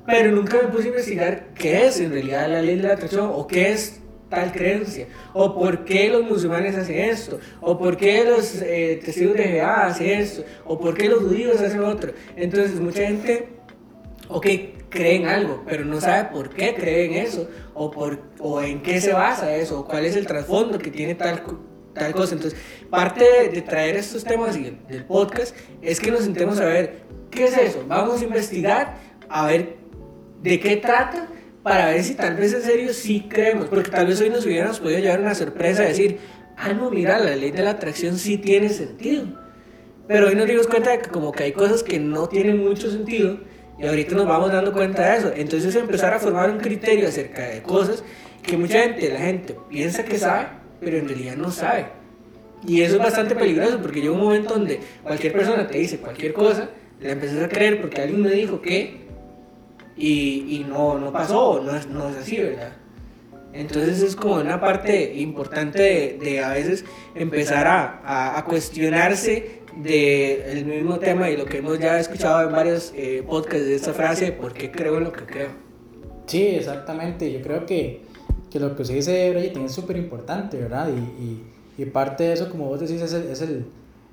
pero nunca me puse a investigar qué es en realidad la ley de la atracción, o qué es tal creencia, o por qué los musulmanes hacen esto, o por qué los eh, testigos de Jehová hacen esto, o por qué los judíos hacen otro. Entonces, mucha gente, ok, cree en algo, pero no sabe por qué cree en eso, o, por, o en qué se basa eso, o cuál es el trasfondo que tiene tal tal cosa. Entonces, parte de, traer estos temas del podcast es que nos sentemos a ver qué es eso. Vamos a investigar, a ver de qué trata, para ver si tal vez en serio sí creemos. Porque tal vez hoy nos hubiéramos podido llevar una sorpresa, decir, ah, no, mira, la ley de la atracción sí tiene sentido. Pero hoy nos dimos cuenta de que como que hay cosas que no tienen mucho sentido y ahorita nos vamos dando cuenta de eso. Entonces empezar a formar un criterio acerca de cosas que mucha gente, la gente piensa que sabe, pero en realidad no sabe. Y eso es bastante peligroso porque llega un momento donde cualquier persona te dice cualquier cosa, le empiezas a creer porque alguien me dijo que y, y no, no pasó, no es, no es así, ¿verdad? Entonces es como una parte importante de, de a veces empezar a, a, cuestionarse del mismo tema y lo que hemos ya escuchado en varios eh, podcasts de esta frase, ¿por qué creo en lo que creo? Sí, exactamente. Yo creo que que lo que se dice Brian es súper importante, ¿verdad? Y, y, parte de eso, como vos decís, es, el, es el,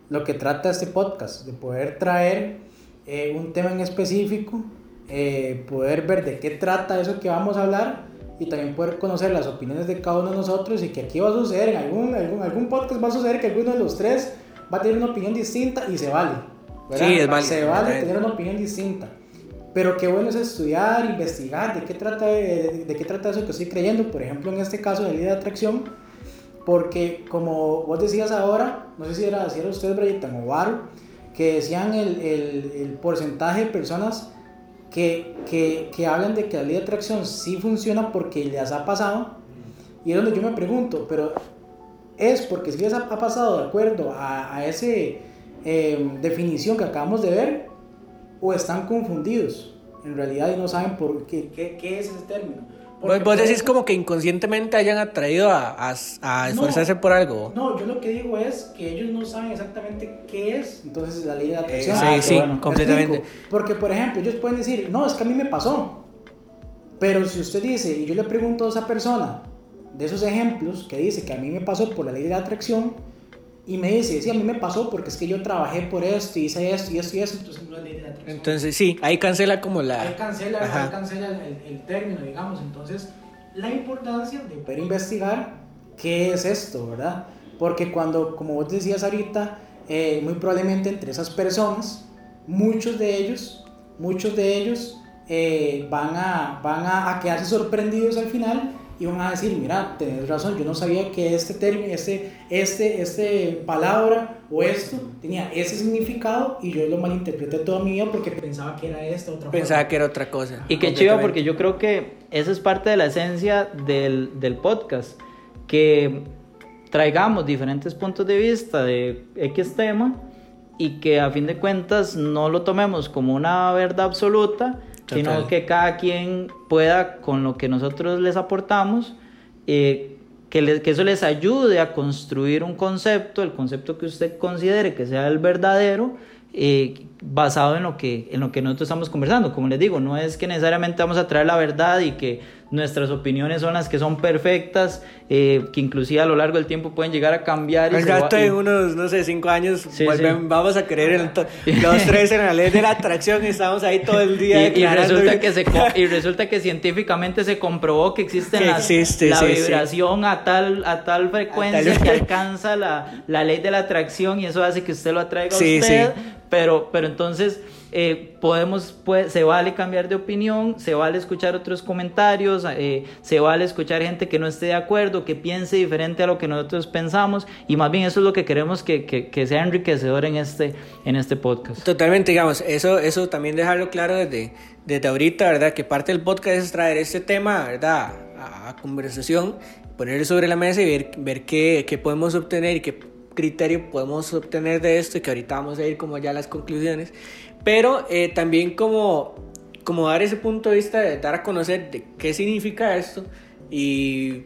lo que trata este podcast, de poder traer eh, un tema en específico, eh, poder ver de qué trata eso que vamos a hablar y también poder conocer las opiniones de cada uno de nosotros y que aquí va a suceder, en algún, algún, algún podcast va a suceder que alguno de los tres va a tener una opinión distinta y se vale. ¿verdad? Sí, es válido. Se vale tener una opinión distinta. Pero qué bueno es estudiar, investigar de qué trata, de, qué trata eso que estoy creyendo. Por ejemplo, en este caso de ley de atracción, porque como vos decías ahora, no sé si era, si era usted, Brian o Varo, que decían el, el, el, porcentaje de personas que, que, que, hablan de que la ley de atracción sí funciona porque les ha pasado. Y es donde yo me pregunto, pero es porque si les ha, pasado de acuerdo a, a esa eh, definición que acabamos de ver, o están confundidos en realidad y no saben por qué, qué, qué es ese término. Porque vos decís como que inconscientemente hayan atraído a, a, a esforzarse no, por algo. No, yo lo que digo es que ellos no saben exactamente qué es entonces la ley de atracción. Eh, sí, ah, sí, bueno, completamente. Porque, por ejemplo, ellos pueden decir, no, es que a mí me pasó. Pero si usted dice, y yo le pregunto a esa persona de esos ejemplos que dice que a mí me pasó por la ley de atracción, y me dice, sí, a mí me pasó porque es que yo trabajé por esto, y hice esto y esto y eso, entonces no es ley de atracción. Entonces sí, ahí cancela como la... Ahí cancela, ahí cancela el, el, término, digamos. Entonces, la importancia de poder investigar qué es esto, ¿verdad? Porque cuando, como vos decías ahorita, eh, muy probablemente entre esas personas, muchos de ellos, muchos de ellos eh, van, a, van a, a quedarse sorprendidos al final y van a decir, mira, tenés razón, yo no sabía que este término, este, este, este palabra o esto tenía ese significado y yo lo malinterpreté toda mi vida porque pensaba que era esta otra Pensaba forma. que era otra cosa. Y qué chido porque yo creo que esa es parte de la esencia del, del podcast, que traigamos diferentes puntos de vista de X tema y que a fin de cuentas no lo tomemos como una verdad absoluta, Sino que cada quien pueda con lo que nosotros les aportamos, eh, que, eso les ayude a construir un concepto, el concepto que usted considere que sea el verdadero, eh, basado en lo, que, en lo que nosotros estamos conversando. Como les digo, no es que necesariamente vamos a traer la verdad y que nuestras opiniones son las que son perfectas, eh, que inclusive a lo largo del tiempo pueden llegar a cambiar. Al rato de unos, no sé, cinco años, sí, vuelven, sí. vamos a creer en el [LAUGHS] los tres en la ley de la atracción y estamos ahí todo el día. [LAUGHS] Y, y resulta, que se, y [LAUGHS] resulta que científicamente se comprobó que existe que la, existe, la sí, vibración A, tal, a tal frecuencia a tal... que alcanza la, la ley de la atracción y eso hace que usted lo atraiga a usted. Pero, pero entonces eh, podemos, pues, se vale cambiar de opinión, se vale escuchar otros comentarios, eh, se vale escuchar gente que no esté de acuerdo, que piense diferente a lo que nosotros pensamos y más bien eso es lo que queremos que, que, que sea enriquecedor en este, en este podcast. Totalmente, digamos, eso, eso también dejarlo claro desde, desde ahorita, ¿verdad? Que parte del podcast es traer este tema, ¿verdad? A, a conversación, ponerlo sobre la mesa y ver, ver qué, qué podemos obtener y qué criterio podemos obtener de esto y que ahorita vamos a ir como ya a las conclusiones, pero eh, también como, como dar ese punto de vista de dar a conocer de qué significa esto y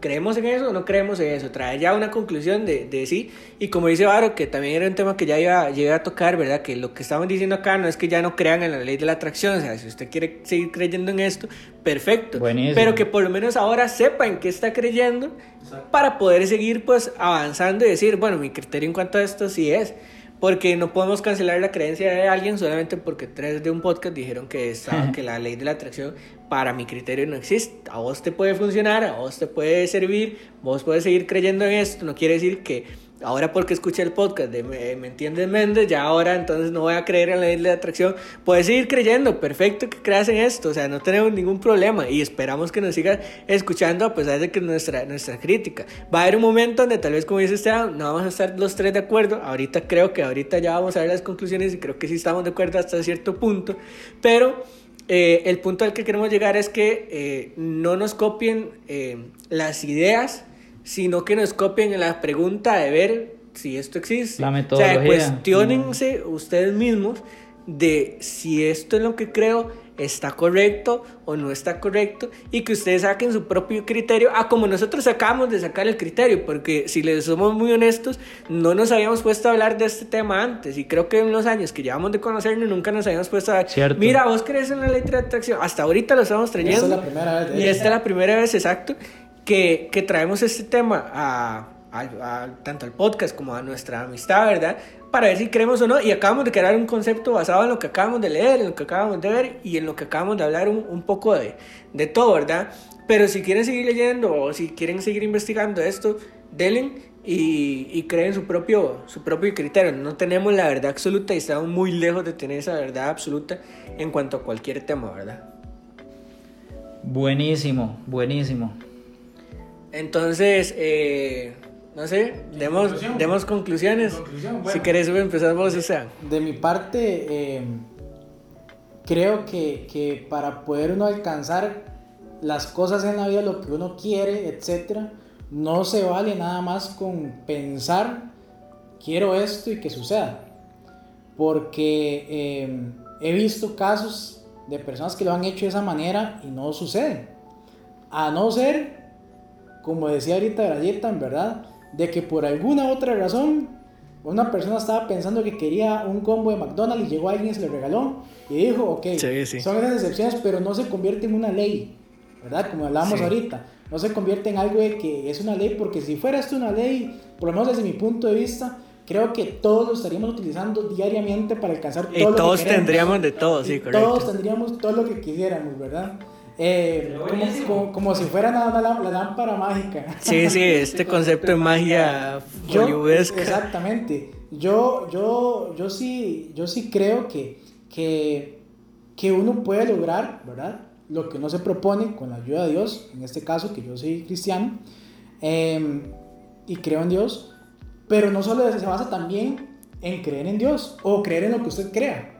creemos en eso o no creemos en eso, traer ya una conclusión de, de sí y como dice Varo, que también era un tema que ya iba, llegué a tocar, ¿verdad? Que lo que estamos diciendo acá no es que ya no crean en la ley de la atracción, o sea, si usted quiere seguir creyendo en esto, perfecto, Buenísimo. pero que por lo menos ahora sepa en qué está creyendo Exacto. para poder seguir pues avanzando y decir, bueno, mi criterio en cuanto a esto sí es. Porque no podemos cancelar la creencia de alguien solamente porque tres de un podcast dijeron que, estaba, que la ley de la atracción para mi criterio no existe. A vos te puede funcionar, a vos te puede servir, vos puedes seguir creyendo en esto. No quiere decir que ahora porque escuché el podcast de Me, ¿Me entiendes Méndez, ya ahora entonces no voy a creer en la ley de atracción. Puedes seguir creyendo, perfecto que creas en esto, o sea, no tenemos ningún problema y esperamos que nos sigas escuchando a pesar de que nuestra, nuestra crítica. Va a haber un momento donde tal vez como dice Esteban, no vamos a estar los tres de acuerdo, ahorita creo que ahorita ya vamos a ver las conclusiones y creo que sí estamos de acuerdo hasta cierto punto, pero... Eh, el punto al que queremos llegar es que eh, no nos copien eh, las ideas sino que nos copien en la pregunta de ver si esto existe. La metodología. O sea, cuestionense no. ustedes mismos de si esto es lo que creo está correcto o no está correcto y que ustedes saquen su propio criterio, a como nosotros acabamos de sacar el criterio, porque si les somos muy honestos, no nos habíamos puesto a hablar de este tema antes y creo que en los años que llevamos de conocernos nunca nos habíamos puesto a Cierto. mira, vos crees en la ley de atracción, hasta ahorita lo estamos trayendo. Esta es la primera vez. Y esta es la primera vez, exacto que, que traemos este tema a, a, a, tanto al podcast como a nuestra amistad, ¿verdad? Para ver si creemos o no. Y acabamos de crear un concepto basado en lo que acabamos de leer, en lo que acabamos de ver y en lo que acabamos de hablar un, un poco de, de todo, ¿verdad? Pero si quieren seguir leyendo o si quieren seguir investigando esto, denle y, y, creen su propio, su propio criterio. No tenemos la verdad absoluta y estamos muy lejos de tener esa verdad absoluta en cuanto a cualquier tema, ¿verdad? Buenísimo, buenísimo. Entonces, eh, no sé, demos, conclusión. demos conclusiones. Conclusión, Si bueno. querés empezar vos, o sea. De mi parte, eh, creo que, que para poder uno alcanzar las cosas en la vida, lo que uno quiere, etcétera, no se vale nada más con pensar quiero esto y que suceda. Porque eh, he visto casos de personas que lo han hecho de esa manera y no sucede. A no ser, como decía ahorita Grayeta, en verdad, de que por alguna otra razón una persona estaba pensando que quería un combo de McDonald's y llegó alguien y se lo regaló y dijo, ok, Sí, sí. son esas excepciones, pero no se convierte en una ley, ¿verdad? Como hablábamos Sí. ahorita, no se convierte en algo de que es una ley, porque si fuera esto una ley, por lo menos desde mi punto de vista, creo que todos lo estaríamos utilizando diariamente para alcanzar todo Y lo que todos queremos. tendríamos de todo, Y sí, correcto. Todos tendríamos todo lo que quisiéramos, ¿verdad? Eh, como, como, como si fuera nada la, la lámpara mágica. Sí, sí, este [LAUGHS] concepto de magia Yo, exactamente. Yo, yo, yo sí, yo sí creo que, que, que uno puede lograr, ¿verdad? Lo que uno se propone con la ayuda de Dios, en este caso que yo soy cristiano eh, y creo en Dios, pero no solo se basa también en creer en Dios o creer en lo que usted crea,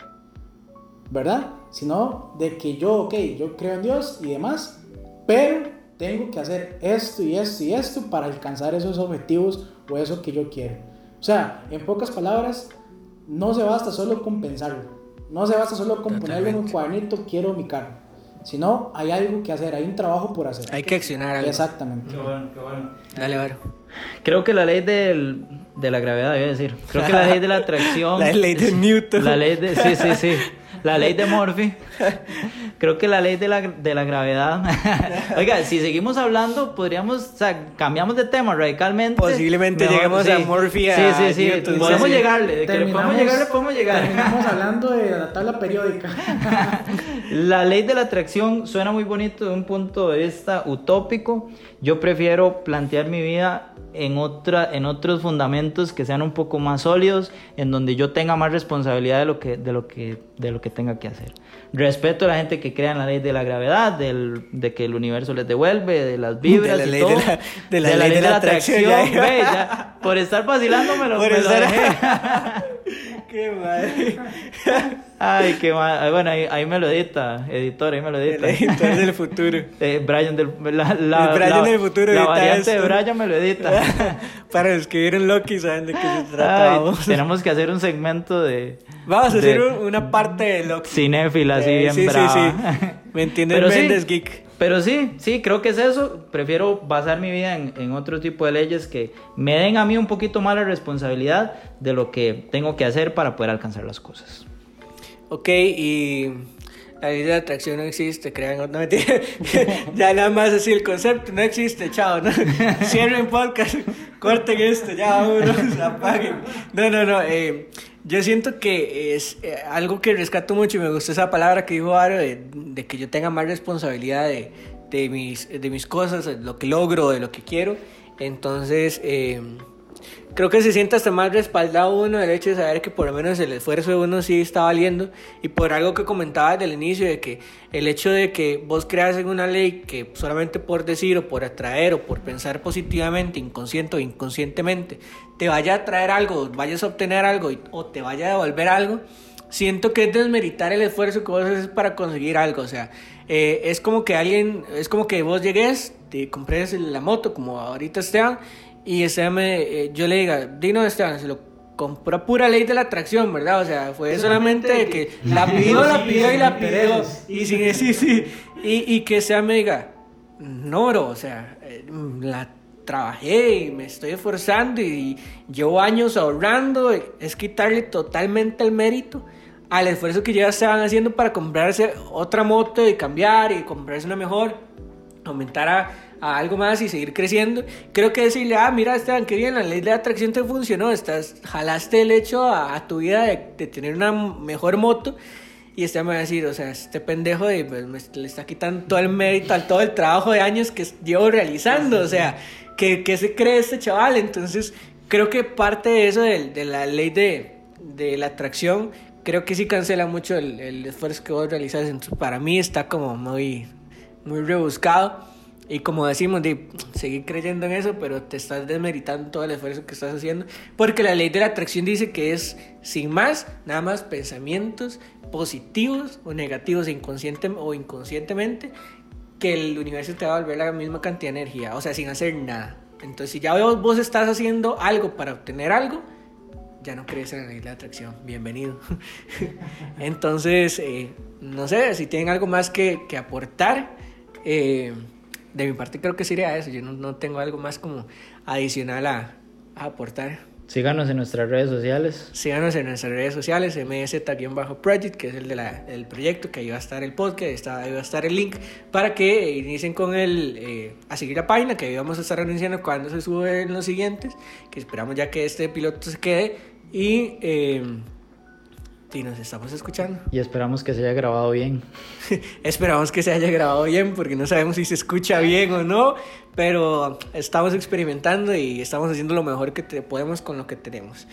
¿verdad? Sino de que yo, ok, yo creo en Dios y demás, pero tengo que hacer esto y esto y esto para alcanzar esos objetivos o eso que yo quiero. O sea, en pocas palabras, no se basta solo con pensarlo, no se basta solo con ponerlo en un cuadernito, quiero mi carro, sino hay algo que hacer, hay un trabajo por hacer. Hay que accionar algo. Exactamente. Qué bueno, qué bueno. Dale, Varo. Creo que la ley del, de la gravedad, a decir. Creo que la ley de la atracción. [LAUGHS] La ley de Newton. La ley de. Sí, sí, sí. La ley de Murphy. [LAUGHS] Creo que la ley de la, de la gravedad. [LAUGHS] Oiga, si seguimos hablando, podríamos. O sea, cambiamos de tema radicalmente. Posiblemente lleguemos a Murphy, a Sí, sí, sí. Newton, Podemos sí. llegarle. Podemos llegar, le podemos llegar. terminamos hablando de la tabla periódica. [LAUGHS] La ley de la atracción suena muy bonito de un punto de vista utópico. Yo prefiero plantear mi vida en, otra, en otros fundamentos que sean un poco más sólidos, en donde yo tenga más responsabilidad de lo que, de lo que, de lo que tenga que hacer. Respeto a la gente que crea en la ley de la gravedad, del, de que el universo les devuelve, de las vibras De la y ley todo. de la- de la ley de la atracción, ve, ya. por estar vacilando me lo, Por me lo estar- dejé. [LAUGHS] Qué madre. Ay, qué mal. Bueno, ahí, ahí me lo edita, editor, ahí me lo edita. El editor del futuro. [LAUGHS] Eh, Brian del la, la, El Brian la- del futuro la variante de esto. Brian me lo edita. [LAUGHS] Para que vieron Loki saben de qué se Ay, trata. vamos. tenemos que hacer un segmento de Vamos a de hacer un- una parte de Loki. cinéfila así Eh, bien sí, brava. sí, sí. [LAUGHS] ¿Me entiendes? Pero sí. Geek. Pero sí, sí, creo que es eso. Prefiero basar mi vida en, en otro tipo de leyes que me den a mí un poquito más la responsabilidad de lo que tengo que hacer para poder alcanzar las cosas. Ok, y la ley de atracción no existe, crean, no mentira. [LAUGHS] ya nada más así el concepto, no existe, chao, no. [LAUGHS] Cierren podcast, corten esto, ya vámonos, apaguen. No, no, no, eh, yo siento que es eh, algo que rescato mucho y me gustó esa palabra que dijo Aro de, que yo tenga más responsabilidad de, de, mis, de mis cosas, de lo que logro, de lo que quiero. Entonces, eh, creo que se siente hasta más respaldado uno el hecho de saber que por lo menos el esfuerzo de uno sí está valiendo y por algo que comentaba desde el inicio de que el hecho de que vos creas en una ley que solamente por decir o por atraer o por pensar positivamente, inconsciente o inconscientemente, te vaya a traer algo, vayas a obtener algo y- o te vaya a devolver algo, siento que es desmeritar el esfuerzo que vos haces para conseguir algo. O sea, eh, es como que alguien, es como que vos llegues, te compres la moto, como ahorita Esteban, y Esteban me, eh, yo le diga, Dino Esteban, se lo compró a pura ley de la atracción, ¿verdad? O sea, fue solamente de que la pidió, [LAUGHS] la pidió y la pidió. Y sin [LAUGHS] sí, sí. Y, y que Esteban me diga, no, bro, o sea, eh, la trabajé y me estoy esforzando y llevo años ahorrando, es quitarle totalmente el mérito al esfuerzo que ya estaban haciendo para comprarse otra moto y cambiar y comprarse una mejor, aumentar a, a algo más y seguir creciendo. Creo que decirle, ah, mira, Esteban, qué bien, la ley de atracción te funcionó, estás, jalaste el hecho a, a tu vida de, de tener una mejor moto. Y este me va a decir, o sea, este pendejo de, pues, me- le está quitando todo el mérito al todo el trabajo de años que llevo realizando. O sea, ¿qué, qué se cree este chaval? Entonces, creo que parte de eso, de, de la ley de, de la atracción, creo que sí cancela mucho el, el esfuerzo que vos realizas. Entonces, para mí está como muy, muy rebuscado. Y como decimos, de seguir creyendo en eso, pero te estás desmeritando todo el esfuerzo que estás haciendo. Porque la ley de la atracción dice que es, sin más, nada más pensamientos positivos o negativos inconsciente, o inconscientemente, que el universo te va a volver la misma cantidad de energía, o sea, sin hacer nada. Entonces, si ya vos, vos estás haciendo algo para obtener algo, ya no crees en la ley de la atracción. Bienvenido. [LAUGHS] Entonces, eh, no sé, si tienen algo más que, que aportar. Eh, de mi parte creo que sería eso. Yo no, no tengo algo más como adicional a, a, aportar. Síganos en nuestras redes sociales. Síganos en nuestras redes sociales, MZ-Project, que es el de del proyecto, que ahí va a estar el podcast, está, ahí va a estar el link para que inicien con el, eh, a seguir la página, que ahí vamos a estar anunciando cuando se suben los siguientes, que esperamos ya que este piloto se quede y... Eh, y nos estamos escuchando. Y esperamos que se haya grabado bien. [LAUGHS] esperamos que se haya grabado bien porque no sabemos si se escucha bien o no, pero estamos experimentando y estamos haciendo lo mejor que te podemos con lo que tenemos.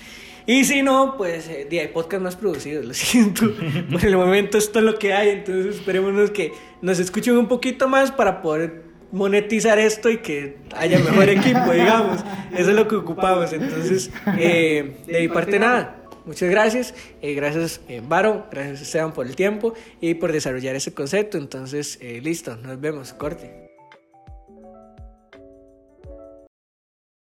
Y si no, pues eh, hay podcast más producidos, lo [LAUGHS] siento. Por el momento esto es lo que hay, entonces esperemos que nos escuchen un poquito más para poder monetizar esto y que haya mejor equipo, digamos. Eso es lo que ocupamos. Entonces, eh, de mi parte nada. Muchas gracias. Eh, gracias, eh, Varo. Gracias, Esteban, por el tiempo y por desarrollar ese concepto. Entonces, eh, listo. Nos vemos. Corte.